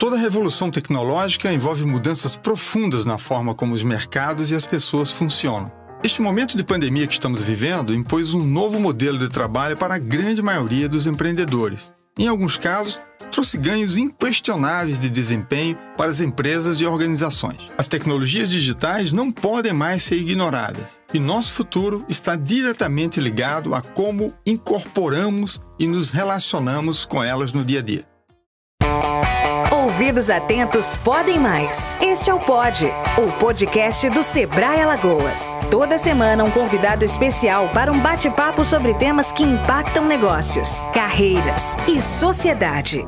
Toda revolução tecnológica envolve mudanças profundas na forma como os mercados e as pessoas funcionam. Este momento de pandemia que estamos vivendo impôs um novo modelo de trabalho para a grande maioria dos empreendedores. Em alguns casos, trouxe ganhos inquestionáveis de desempenho para as empresas e organizações. As tecnologias digitais não podem mais ser ignoradas e nosso futuro está diretamente ligado a como incorporamos e nos relacionamos com elas no dia a dia. Ouvidos atentos podem mais. Este é o Pod, o podcast do Sebrae Alagoas. Toda semana um convidado especial para um bate-papo sobre temas que impactam negócios, carreiras e sociedade.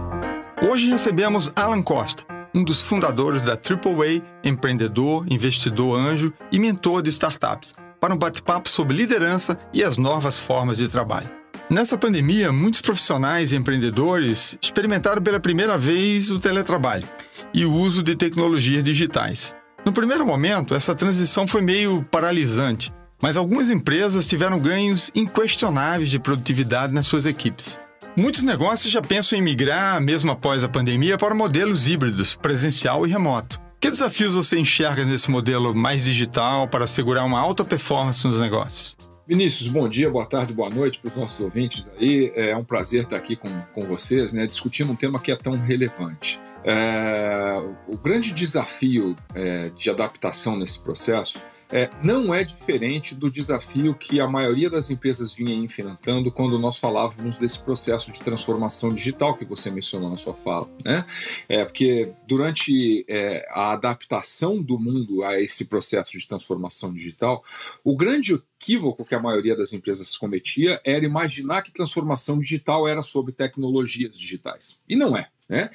Hoje recebemos Alan Costa, um dos fundadores da AAA, empreendedor, investidor anjo e mentor de startups, para um bate-papo sobre liderança e as novas formas de trabalho. Nessa pandemia, muitos profissionais e empreendedores experimentaram pela primeira vez o teletrabalho e o uso de tecnologias digitais. No primeiro momento, essa transição foi meio paralisante, mas algumas empresas tiveram ganhos inquestionáveis de produtividade nas suas equipes. Muitos negócios já pensam em migrar, mesmo após a pandemia, para modelos híbridos, presencial e remoto. Que desafios você enxerga nesse modelo mais digital para assegurar uma alta performance nos negócios? Vinícius, bom dia, boa tarde, boa noite para os nossos ouvintes aí. É um prazer estar aqui com, com vocês, né, discutindo um tema que é tão relevante. É, o grande desafio é, de adaptação nesse processo é, não é diferente do desafio que a maioria das empresas vinha enfrentando quando nós falávamos desse processo de transformação digital que você mencionou na sua fala. Né? É, porque durante é, a adaptação do mundo a esse processo de transformação digital, o grande equívoco que a maioria das empresas cometia era imaginar que transformação digital era sobre tecnologias digitais. E não é. Né?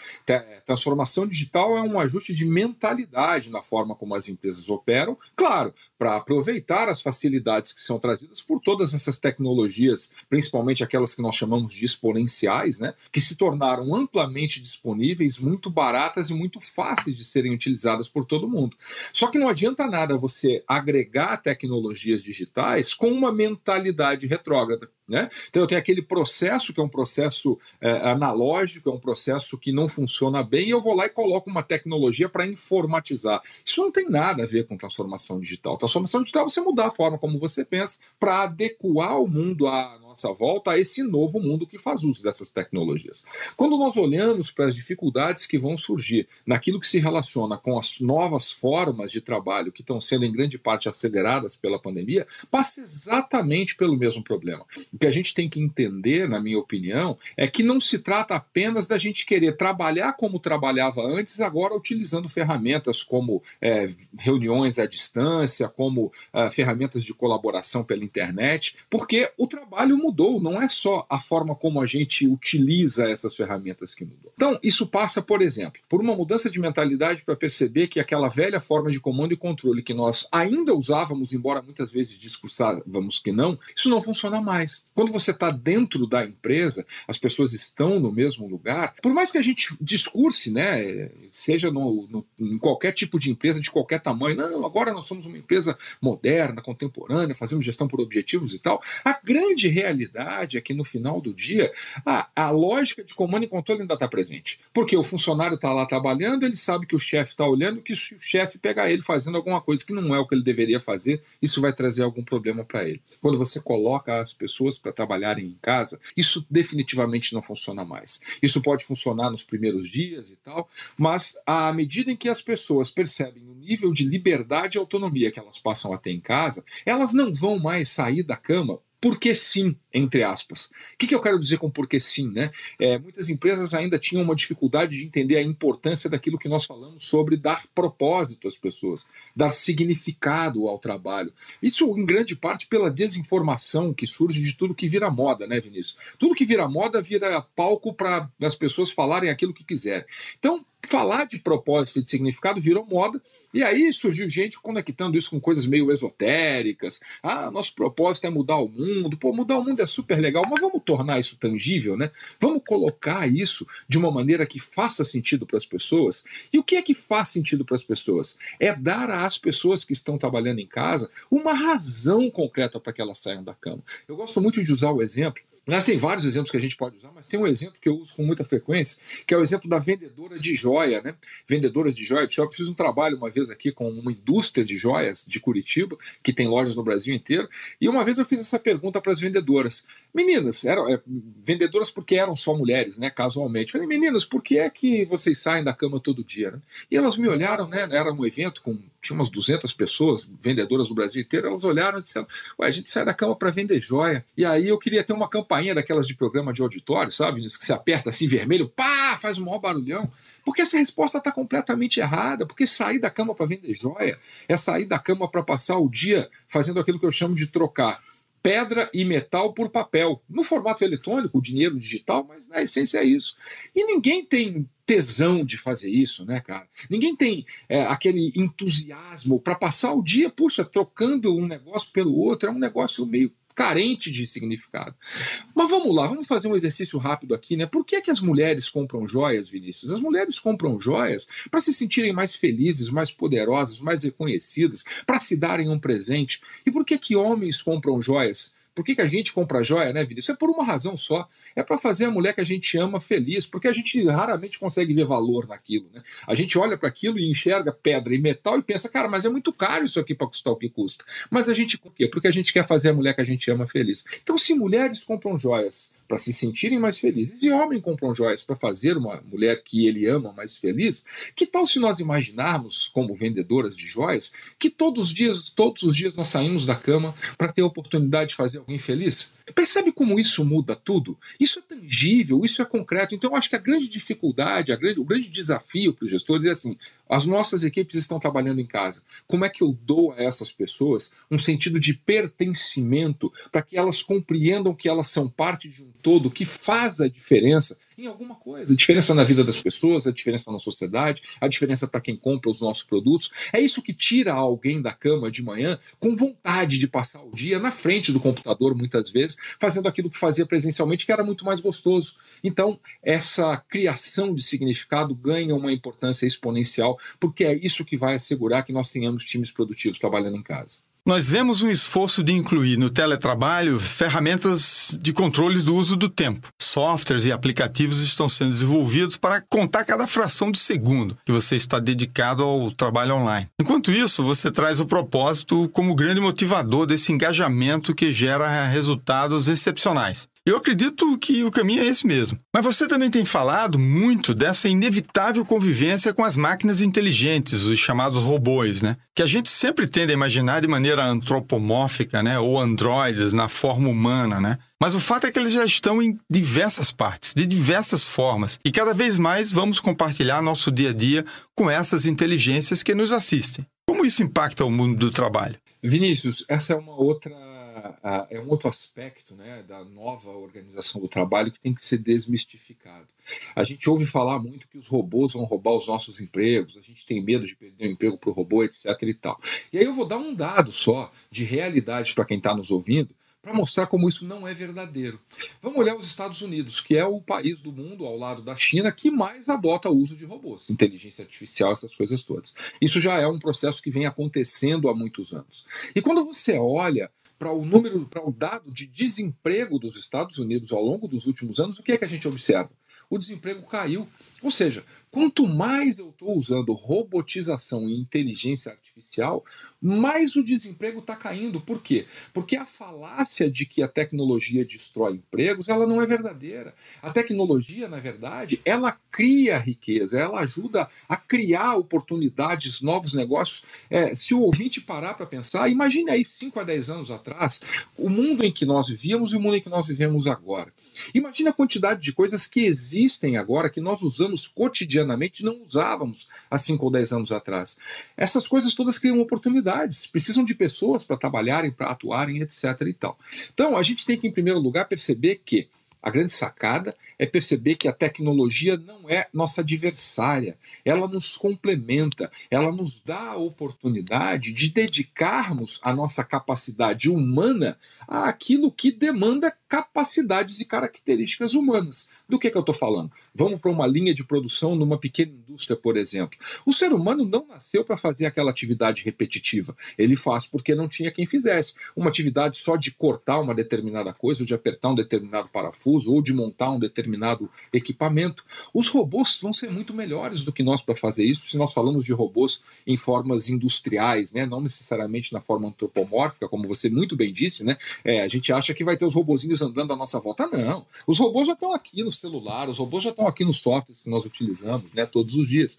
Transformação digital é um ajuste de mentalidade na forma como as empresas operam, claro, para aproveitar as facilidades que são trazidas por todas essas tecnologias, principalmente aquelas que nós chamamos de exponenciais, né? que se tornaram amplamente disponíveis, muito baratas e muito fáceis de serem utilizadas por todo mundo. Só que não adianta nada você agregar tecnologias digitais com uma mentalidade retrógrada. Né? Então eu tenho aquele processo que é um processo é, analógico, é um processo que não funciona bem, e eu vou lá e coloco uma tecnologia para informatizar. Isso não tem nada a ver com transformação digital. Transformação digital é você mudar a forma como você pensa para adequar o mundo à nossa volta a esse novo mundo que faz uso dessas tecnologias. Quando nós olhamos para as dificuldades que vão surgir naquilo que se relaciona com as novas formas de trabalho que estão sendo em grande parte aceleradas pela pandemia, passa exatamente pelo mesmo problema. O que a gente tem que entender, na minha opinião, é que não se trata apenas da gente querer trabalhar como trabalhava antes, agora utilizando ferramentas como é, reuniões à distância, como é, ferramentas de colaboração pela internet, porque o trabalho mudou, não é só a forma como a gente utiliza essas ferramentas que mudou. Então, isso passa, por exemplo, por uma mudança de mentalidade para perceber que aquela velha forma de comando e controle que nós ainda usávamos, embora muitas vezes discursávamos que não, isso não funciona mais. Quando você está dentro da empresa, as pessoas estão no mesmo lugar, por mais que a gente discurse, né, seja no, no, em qualquer tipo de empresa, de qualquer tamanho, não, agora nós somos uma empresa moderna, contemporânea, fazemos gestão por objetivos e tal, a grande realidade realidade é que no final do dia a, a lógica de comando e controle ainda está presente. Porque o funcionário está lá trabalhando, ele sabe que o chefe está olhando, que se o chefe pegar ele fazendo alguma coisa que não é o que ele deveria fazer, isso vai trazer algum problema para ele. Quando você coloca as pessoas para trabalharem em casa, isso definitivamente não funciona mais. Isso pode funcionar nos primeiros dias e tal, mas à medida em que as pessoas percebem o nível de liberdade e autonomia que elas passam a ter em casa, elas não vão mais sair da cama porque sim, entre aspas. O que, que eu quero dizer com porque sim? Né? É, muitas empresas ainda tinham uma dificuldade de entender a importância daquilo que nós falamos sobre dar propósito às pessoas, dar significado ao trabalho. Isso, em grande parte, pela desinformação que surge de tudo que vira moda, né, Vinícius? Tudo que vira moda vira palco para as pessoas falarem aquilo que quiserem. Então, falar de propósito e de significado virou moda, e aí surgiu gente conectando isso com coisas meio esotéricas. Ah, nosso propósito é mudar o mundo. Pô, mudar o mundo é super legal, mas vamos tornar isso tangível, né? Vamos colocar isso de uma maneira que faça sentido para as pessoas. E o que é que faz sentido para as pessoas? É dar às pessoas que estão trabalhando em casa uma razão concreta para que elas saiam da cama. Eu gosto muito de usar o exemplo Aliás, tem vários exemplos que a gente pode usar, mas tem um exemplo que eu uso com muita frequência, que é o exemplo da vendedora de joia, né? Vendedoras de joia de shopping. Fiz um trabalho uma vez aqui com uma indústria de joias de Curitiba, que tem lojas no Brasil inteiro, e uma vez eu fiz essa pergunta para as vendedoras. Meninas, eram é, vendedoras porque eram só mulheres, né? Casualmente. Falei, meninas, por que é que vocês saem da cama todo dia? Né? E elas me olharam, né? Era um evento com tinha umas 200 pessoas, vendedoras do Brasil inteiro, elas olharam e disseram: Ué, a gente sai da cama para vender joia. E aí eu queria ter uma campainha daquelas de programa de auditório, sabe? Que se aperta assim vermelho, pá, faz um maior barulhão. Porque essa resposta está completamente errada. Porque sair da cama para vender joia é sair da cama para passar o dia fazendo aquilo que eu chamo de trocar pedra e metal por papel, no formato eletrônico, dinheiro digital, mas na essência é isso. E ninguém tem tesão de fazer isso, né, cara? Ninguém tem é, aquele entusiasmo para passar o dia, puxa, trocando um negócio pelo outro, é um negócio meio carente de significado. Mas vamos lá, vamos fazer um exercício rápido aqui, né? Por que, que as mulheres compram joias, Vinícius? As mulheres compram joias para se sentirem mais felizes, mais poderosas, mais reconhecidas, para se darem um presente. E por que que homens compram joias? Por que, que a gente compra joia, né, Vinícius? É por uma razão só. É para fazer a mulher que a gente ama feliz, porque a gente raramente consegue ver valor naquilo. Né? A gente olha para aquilo e enxerga pedra e metal e pensa, cara, mas é muito caro isso aqui para custar o que custa. Mas a gente, por quê? Porque a gente quer fazer a mulher que a gente ama feliz. Então, se mulheres compram joias para se sentirem mais felizes. E homem compram joias para fazer uma mulher que ele ama mais feliz. Que tal se nós imaginarmos, como vendedoras de joias, que todos os dias, todos os dias nós saímos da cama para ter a oportunidade de fazer alguém feliz? Percebe como isso muda tudo? Isso é tangível, isso é concreto. Então, eu acho que a grande dificuldade, a grande, o grande desafio para os gestores é assim: as nossas equipes estão trabalhando em casa. Como é que eu dou a essas pessoas um sentido de pertencimento para que elas compreendam que elas são parte de um todo que faz a diferença em alguma coisa. A diferença na vida das pessoas, a diferença na sociedade, a diferença para quem compra os nossos produtos. É isso que tira alguém da cama de manhã com vontade de passar o dia na frente do computador, muitas vezes, fazendo aquilo que fazia presencialmente, que era muito mais gostoso. Então, essa criação de significado ganha uma importância exponencial, porque é isso que vai assegurar que nós tenhamos times produtivos trabalhando em casa. Nós vemos um esforço de incluir no teletrabalho ferramentas de controle do uso do tempo. Softwares e aplicativos estão sendo desenvolvidos para contar cada fração de segundo que você está dedicado ao trabalho online. Enquanto isso, você traz o propósito como grande motivador desse engajamento que gera resultados excepcionais. Eu acredito que o caminho é esse mesmo. Mas você também tem falado muito dessa inevitável convivência com as máquinas inteligentes, os chamados robôs, né? Que a gente sempre tende a imaginar de maneira antropomórfica, né? Ou androides na forma humana, né? Mas o fato é que eles já estão em diversas partes, de diversas formas, e cada vez mais vamos compartilhar nosso dia a dia com essas inteligências que nos assistem. Como isso impacta o mundo do trabalho? Vinícius, essa é uma outra é um outro aspecto né, da nova organização do trabalho que tem que ser desmistificado. A gente ouve falar muito que os robôs vão roubar os nossos empregos, a gente tem medo de perder o emprego para o robô, etc. e tal. E aí eu vou dar um dado só de realidade para quem está nos ouvindo, para mostrar como isso não é verdadeiro. Vamos olhar os Estados Unidos, que é o país do mundo, ao lado da China, que mais adota o uso de robôs, inteligência artificial, essas coisas todas. Isso já é um processo que vem acontecendo há muitos anos. E quando você olha para o número, para o dado de desemprego dos Estados Unidos ao longo dos últimos anos, o que é que a gente observa? O desemprego caiu. Ou seja, quanto mais eu estou usando robotização e inteligência artificial, mais o desemprego está caindo. Por quê? Porque a falácia de que a tecnologia destrói empregos, ela não é verdadeira. A tecnologia, na verdade, ela cria riqueza, ela ajuda a criar oportunidades, novos negócios. É, se o ouvinte parar para pensar, imagine aí 5 a 10 anos atrás, o mundo em que nós vivíamos e o mundo em que nós vivemos agora. Imagine a quantidade de coisas que existem agora, que nós usamos usamos cotidianamente não usávamos há 5 ou 10 anos atrás. Essas coisas todas criam oportunidades, precisam de pessoas para trabalharem, para atuarem, etc. E tal. Então, a gente tem que, em primeiro lugar, perceber que A grande sacada é perceber que a tecnologia não é nossa adversária, ela nos complementa, ela nos dá a oportunidade de dedicarmos a nossa capacidade humana àquilo que demanda capacidades e características humanas. Do que, que eu estou falando? Vamos para uma linha de produção numa pequena indústria, por exemplo. O ser humano não nasceu para fazer aquela atividade repetitiva, ele faz porque não tinha quem fizesse. Uma atividade só de cortar uma determinada coisa, ou de apertar um determinado parafuso parafuso ou de montar um determinado equipamento. Os robôs vão ser muito melhores do que nós para fazer isso, se nós falamos de robôs em formas industriais, né? não necessariamente na forma antropomórfica, como você muito bem disse, né? É, a gente acha que vai ter os robozinhos andando à nossa volta. Não, os robôs já estão aqui no celular, os robôs já estão aqui nos softwares que nós utilizamos né, todos os dias.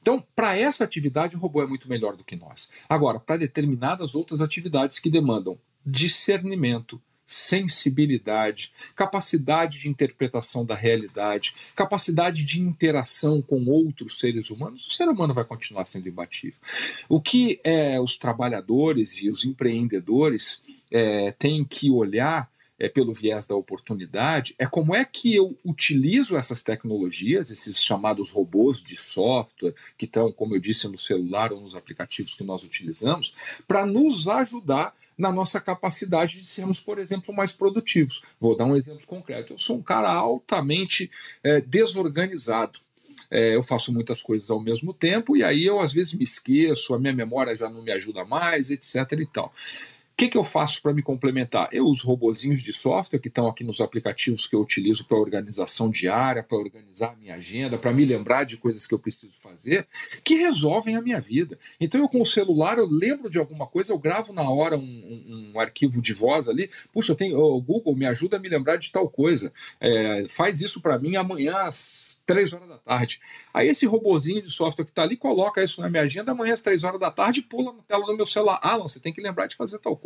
Então, para essa atividade, o robô é muito melhor do que nós. Agora, para determinadas outras atividades que demandam discernimento, sensibilidade, capacidade de interpretação da realidade, capacidade de interação com outros seres humanos, o ser humano vai continuar sendo imbatível. O que é, os trabalhadores e os empreendedores é, têm que olhar é, pelo viés da oportunidade é como é que eu utilizo essas tecnologias, esses chamados robôs de software, que estão, como eu disse, no celular ou nos aplicativos que nós utilizamos, para nos ajudar na nossa capacidade de sermos, por exemplo, mais produtivos. Vou dar um exemplo concreto. Eu sou um cara altamente é, desorganizado. É, eu faço muitas coisas ao mesmo tempo e aí eu às vezes me esqueço, a minha memória já não me ajuda mais, etc. e tal. O que, que eu faço para me complementar? Eu uso robozinhos de software que estão aqui nos aplicativos que eu utilizo para organização diária, para organizar a minha agenda, para me lembrar de coisas que eu preciso fazer, que resolvem a minha vida. Então eu com o celular eu lembro de alguma coisa, eu gravo na hora um, um, um arquivo de voz ali. Puxa, eu tenho, o Google me ajuda a me lembrar de tal coisa. É, faz isso para mim amanhã às três horas da tarde. Aí esse robozinho de software que está ali coloca isso na minha agenda, amanhã às três horas da tarde pula na tela do meu celular. Alan, você tem que lembrar de fazer tal coisa.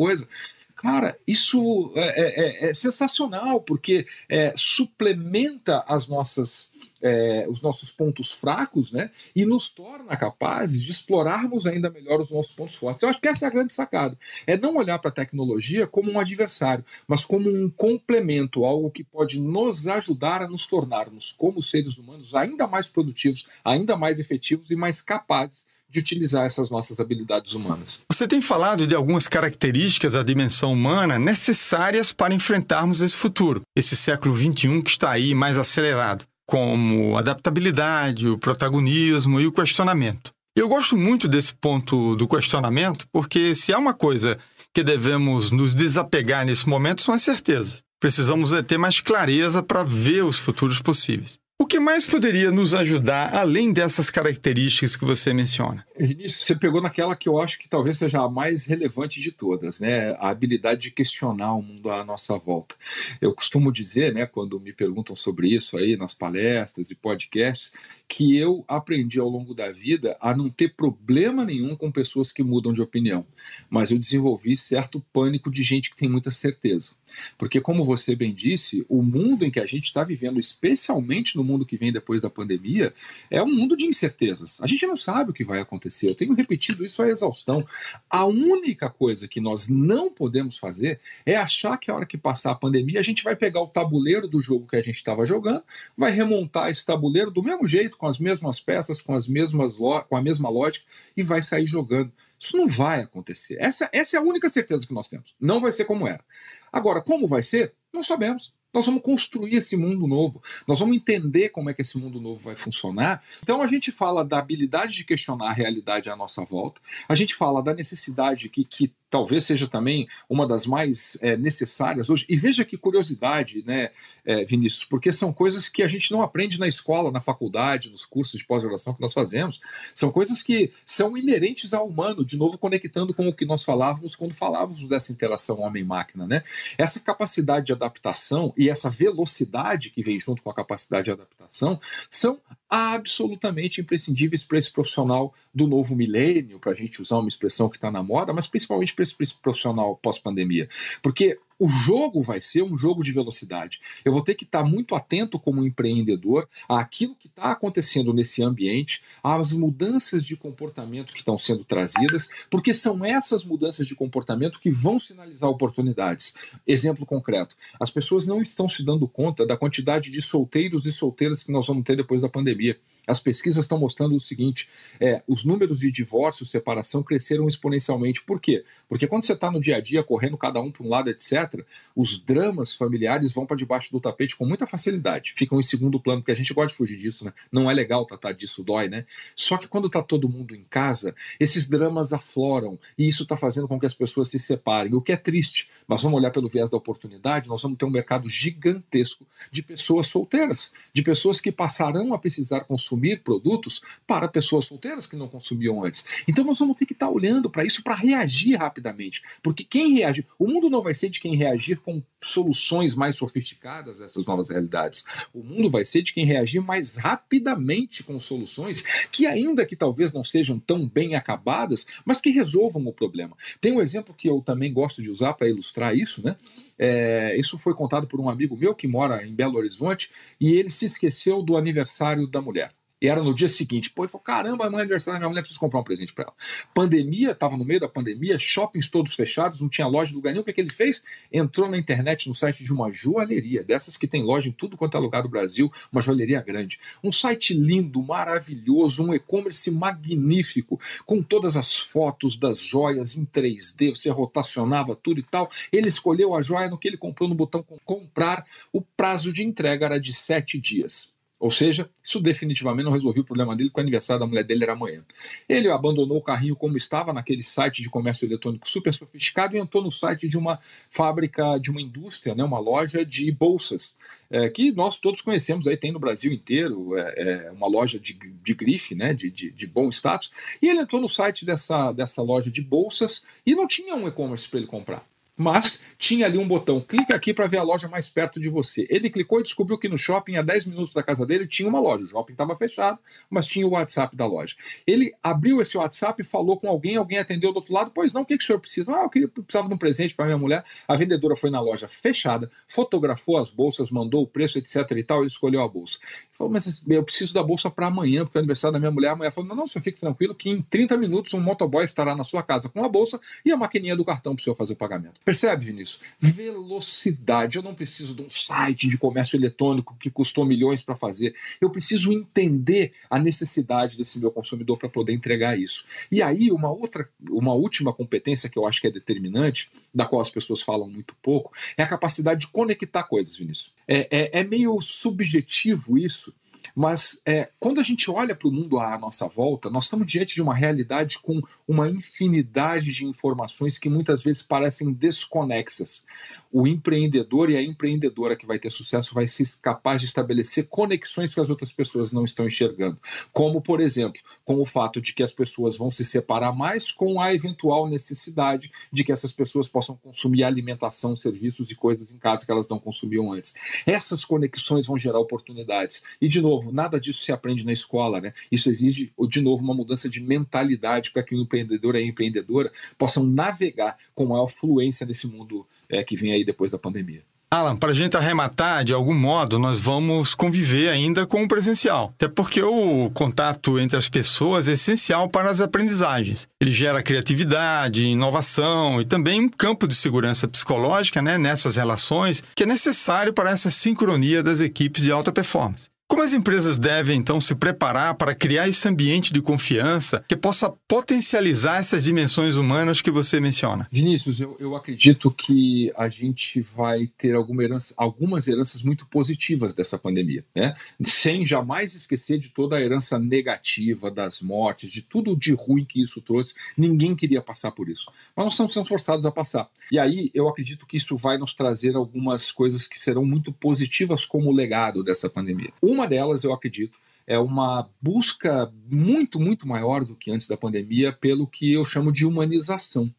Cara, isso é, é, é sensacional, porque é, suplementa as nossas é, os nossos pontos fracos, né? E nos torna capazes de explorarmos ainda melhor os nossos pontos fortes. Eu acho que essa é a grande sacada. É não olhar para a tecnologia como um adversário, mas como um complemento, algo que pode nos ajudar a nos tornarmos, como seres humanos, ainda mais produtivos, ainda mais efetivos e mais capazes de utilizar essas nossas habilidades humanas. Você tem falado de algumas características da dimensão humana necessárias para enfrentarmos esse futuro, esse século XXI que está aí mais acelerado como adaptabilidade, o protagonismo e o questionamento. Eu gosto muito desse ponto do questionamento, porque se há uma coisa que devemos nos desapegar nesse momento são as certezas. Precisamos ter mais clareza para ver os futuros possíveis. O que mais poderia nos ajudar além dessas características que você menciona? Vinícius, você pegou naquela que eu acho que talvez seja a mais relevante de todas, né? A habilidade de questionar o mundo à nossa volta. Eu costumo dizer, né, quando me perguntam sobre isso aí nas palestras e podcasts, que eu aprendi ao longo da vida a não ter problema nenhum com pessoas que mudam de opinião, mas eu desenvolvi certo pânico de gente que tem muita certeza. Porque, como você bem disse, o mundo em que a gente está vivendo, especialmente no mundo que vem depois da pandemia, é um mundo de incertezas. A gente não sabe o que vai acontecer. Eu tenho repetido isso à exaustão. A única coisa que nós não podemos fazer é achar que a hora que passar a pandemia, a gente vai pegar o tabuleiro do jogo que a gente estava jogando, vai remontar esse tabuleiro do mesmo jeito com as mesmas peças, com as mesmas com a mesma lógica e vai sair jogando. Isso não vai acontecer. Essa, essa é a única certeza que nós temos. Não vai ser como era. Agora, como vai ser? Não sabemos. Nós vamos construir esse mundo novo, nós vamos entender como é que esse mundo novo vai funcionar. Então a gente fala da habilidade de questionar a realidade à nossa volta, a gente fala da necessidade que, que talvez seja também uma das mais é, necessárias hoje. E veja que curiosidade, né, é, Vinícius, porque são coisas que a gente não aprende na escola, na faculdade, nos cursos de pós-graduação que nós fazemos. São coisas que são inerentes ao humano, de novo conectando com o que nós falávamos quando falávamos dessa interação homem-máquina. Né? Essa capacidade de adaptação e essa velocidade que vem junto com a capacidade de adaptação são absolutamente imprescindíveis para esse profissional do novo milênio, para a gente usar uma expressão que está na moda, mas principalmente para esse profissional pós-pandemia. Porque o jogo vai ser um jogo de velocidade. Eu vou ter que estar muito atento como empreendedor àquilo que está acontecendo nesse ambiente, às mudanças de comportamento que estão sendo trazidas, porque são essas mudanças de comportamento que vão sinalizar oportunidades. Exemplo concreto: as pessoas não estão se dando conta da quantidade de solteiros e solteiras que nós vamos ter depois da pandemia. As pesquisas estão mostrando o seguinte: é, os números de divórcio, separação cresceram exponencialmente. Por quê? Porque quando você está no dia a dia correndo cada um para um lado, etc., os dramas familiares vão para debaixo do tapete com muita facilidade, ficam em segundo plano, porque a gente gosta de fugir disso, né? Não é legal tratar disso, dói, né? Só que quando está todo mundo em casa, esses dramas afloram e isso está fazendo com que as pessoas se separem, o que é triste. Mas vamos olhar pelo viés da oportunidade, nós vamos ter um mercado gigantesco de pessoas solteiras, de pessoas que passarão a precisar consumir produtos para pessoas solteiras que não consumiam antes. Então nós vamos ter que estar olhando para isso para reagir rapidamente. Porque quem reage, o mundo não vai ser de quem reagir com soluções mais sofisticadas a essas novas realidades. O mundo vai ser de quem reagir mais rapidamente com soluções que ainda que talvez não sejam tão bem acabadas, mas que resolvam o problema. Tem um exemplo que eu também gosto de usar para ilustrar isso, né? É, isso foi contado por um amigo meu que mora em Belo Horizonte e ele se esqueceu do aniversário da mulher. E era no dia seguinte. Pô, ele falou: caramba, amanhã é aniversário da minha mulher, preciso comprar um presente para ela. Pandemia, estava no meio da pandemia, shoppings todos fechados, não tinha loja de lugar nenhum. O que, é que ele fez? Entrou na internet no site de uma joalheria, dessas que tem loja em tudo quanto é lugar do Brasil, uma joalheria grande. Um site lindo, maravilhoso, um e-commerce magnífico, com todas as fotos das joias em 3D, você rotacionava tudo e tal. Ele escolheu a joia no que ele comprou no botão comprar, o prazo de entrega era de sete dias. Ou seja, isso definitivamente não resolveu o problema dele, porque o aniversário da mulher dele era amanhã. Ele abandonou o carrinho como estava naquele site de comércio eletrônico super sofisticado e entrou no site de uma fábrica, de uma indústria, né, uma loja de bolsas, é, que nós todos conhecemos, aí tem no Brasil inteiro, é, é uma loja de, de grife, né, de, de, de, bom status. E ele entrou no site dessa, dessa loja de bolsas e não tinha um e-commerce para ele comprar mas tinha ali um botão, clica aqui para ver a loja mais perto de você. Ele clicou e descobriu que no shopping, a 10 minutos da casa dele, tinha uma loja. O shopping estava fechado, mas tinha o WhatsApp da loja. Ele abriu esse WhatsApp, falou com alguém, alguém atendeu do outro lado. Pois não, o que, que o senhor precisa? Ah, eu queria, precisava de um presente para minha mulher. A vendedora foi na loja fechada, fotografou as bolsas, mandou o preço, etc e tal. Ele escolheu a bolsa. Ele falou, mas eu preciso da bolsa para amanhã, porque é o aniversário da minha mulher. A mulher falou, não, não, senhor, fique tranquilo que em 30 minutos um motoboy estará na sua casa com a bolsa e a maquininha do cartão para o senhor fazer o pagamento. Percebe, Vinícius? Velocidade. Eu não preciso de um site de comércio eletrônico que custou milhões para fazer. Eu preciso entender a necessidade desse meu consumidor para poder entregar isso. E aí, uma outra, uma última competência que eu acho que é determinante, da qual as pessoas falam muito pouco, é a capacidade de conectar coisas, Vinícius. É, é, é meio subjetivo isso, mas é, quando a gente olha para o mundo à nossa volta, nós estamos diante de uma realidade com uma infinidade de informações que muitas vezes parecem desconexas o empreendedor e a empreendedora que vai ter sucesso vai ser capaz de estabelecer conexões que as outras pessoas não estão enxergando. Como, por exemplo, com o fato de que as pessoas vão se separar mais com a eventual necessidade de que essas pessoas possam consumir alimentação, serviços e coisas em casa que elas não consumiam antes. Essas conexões vão gerar oportunidades. E, de novo, nada disso se aprende na escola, né? Isso exige, de novo, uma mudança de mentalidade para que o empreendedor e a empreendedora possam navegar com maior fluência nesse mundo é, que vem aí depois da pandemia. Alan, para a gente arrematar, de algum modo, nós vamos conviver ainda com o presencial. Até porque o contato entre as pessoas é essencial para as aprendizagens. Ele gera criatividade, inovação e também um campo de segurança psicológica né, nessas relações que é necessário para essa sincronia das equipes de alta performance. Como as empresas devem, então, se preparar para criar esse ambiente de confiança que possa potencializar essas dimensões humanas que você menciona? Vinícius, eu, eu acredito que a gente vai ter alguma herança, algumas heranças muito positivas dessa pandemia, né? sem jamais esquecer de toda a herança negativa, das mortes, de tudo de ruim que isso trouxe. Ninguém queria passar por isso, mas nós estamos sendo forçados a passar. E aí eu acredito que isso vai nos trazer algumas coisas que serão muito positivas como legado dessa pandemia. Uma delas, eu acredito, é uma busca muito, muito maior do que antes da pandemia pelo que eu chamo de humanização.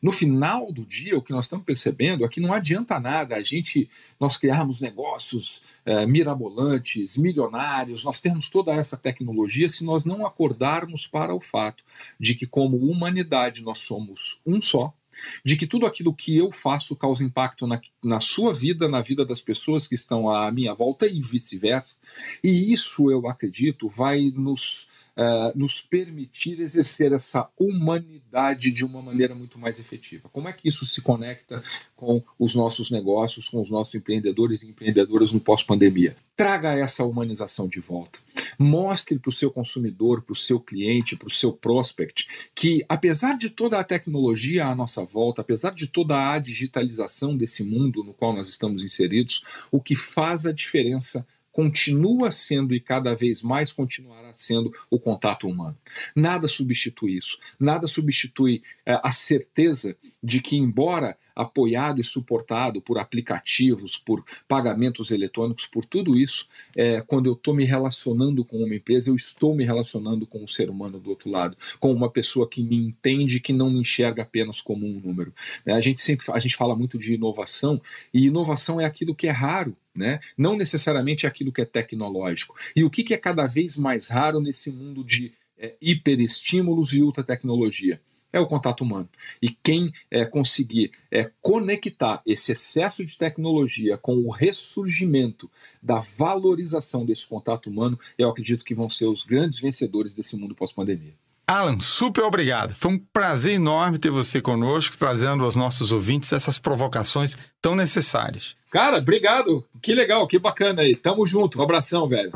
No final do dia, o que nós estamos percebendo é que não adianta nada a gente nós criarmos negócios é, mirabolantes, milionários, nós termos toda essa tecnologia se nós não acordarmos para o fato de que, como humanidade, nós somos um só de que tudo aquilo que eu faço causa impacto na, na sua vida, na vida das pessoas que estão à minha volta e vice-versa. E isso, eu acredito, vai nos uh, nos permitir exercer essa humanidade de uma maneira muito mais efetiva. Como é que isso se conecta com os nossos negócios, com os nossos empreendedores e empreendedoras no pós-pandemia? Traga essa humanização de volta. Mostre para o seu consumidor, para o seu cliente, para o seu prospect, que apesar de toda a tecnologia à nossa volta, apesar de toda a digitalização desse mundo no qual nós estamos inseridos, o que faz a diferença continua sendo e cada vez mais continuará sendo o contato humano. Nada substitui isso. Nada substitui é, a certeza de que, embora apoiado e suportado por aplicativos, por pagamentos eletrônicos, por tudo isso, é, quando eu estou me relacionando com uma empresa, eu estou me relacionando com um ser humano do outro lado, com uma pessoa que me entende, que não me enxerga apenas como um número. É, a gente sempre a gente fala muito de inovação e inovação é aquilo que é raro né? não necessariamente aquilo que é tecnológico. E o que, que é cada vez mais raro nesse mundo de é, hiperestímulos e ultra tecnologia? É o contato humano. E quem é, conseguir é, conectar esse excesso de tecnologia com o ressurgimento da valorização desse contato humano, eu acredito que vão ser os grandes vencedores desse mundo pós-pandemia. Alan, super obrigado. Foi um prazer enorme ter você conosco, trazendo aos nossos ouvintes essas provocações tão necessárias. Cara, obrigado. Que legal, que bacana aí. Tamo junto. Um abração, velho.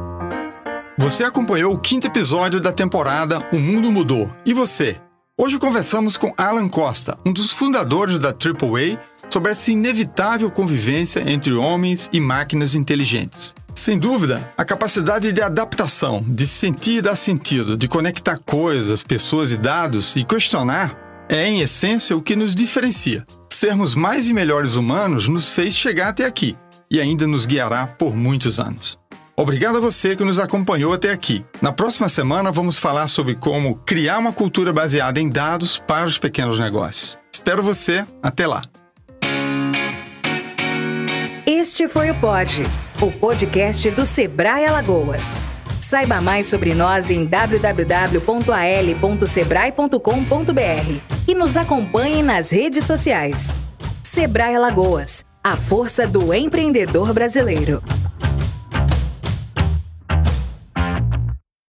Você acompanhou o quinto episódio da temporada O Mundo Mudou. E você? Hoje conversamos com Alan Costa, um dos fundadores da AAA, sobre essa inevitável convivência entre homens e máquinas inteligentes. Sem dúvida, a capacidade de adaptação, de sentir e dar sentido, de conectar coisas, pessoas e dados e questionar é, em essência, o que nos diferencia. Sermos mais e melhores humanos nos fez chegar até aqui e ainda nos guiará por muitos anos. Obrigado a você que nos acompanhou até aqui. Na próxima semana vamos falar sobre como criar uma cultura baseada em dados para os pequenos negócios. Espero você. Até lá. Este foi o Pod, o podcast do Sebrae Alagoas. Saiba mais sobre nós em www.al.sebrae.com.br e nos acompanhe nas redes sociais. Sebrae Alagoas, a força do empreendedor brasileiro.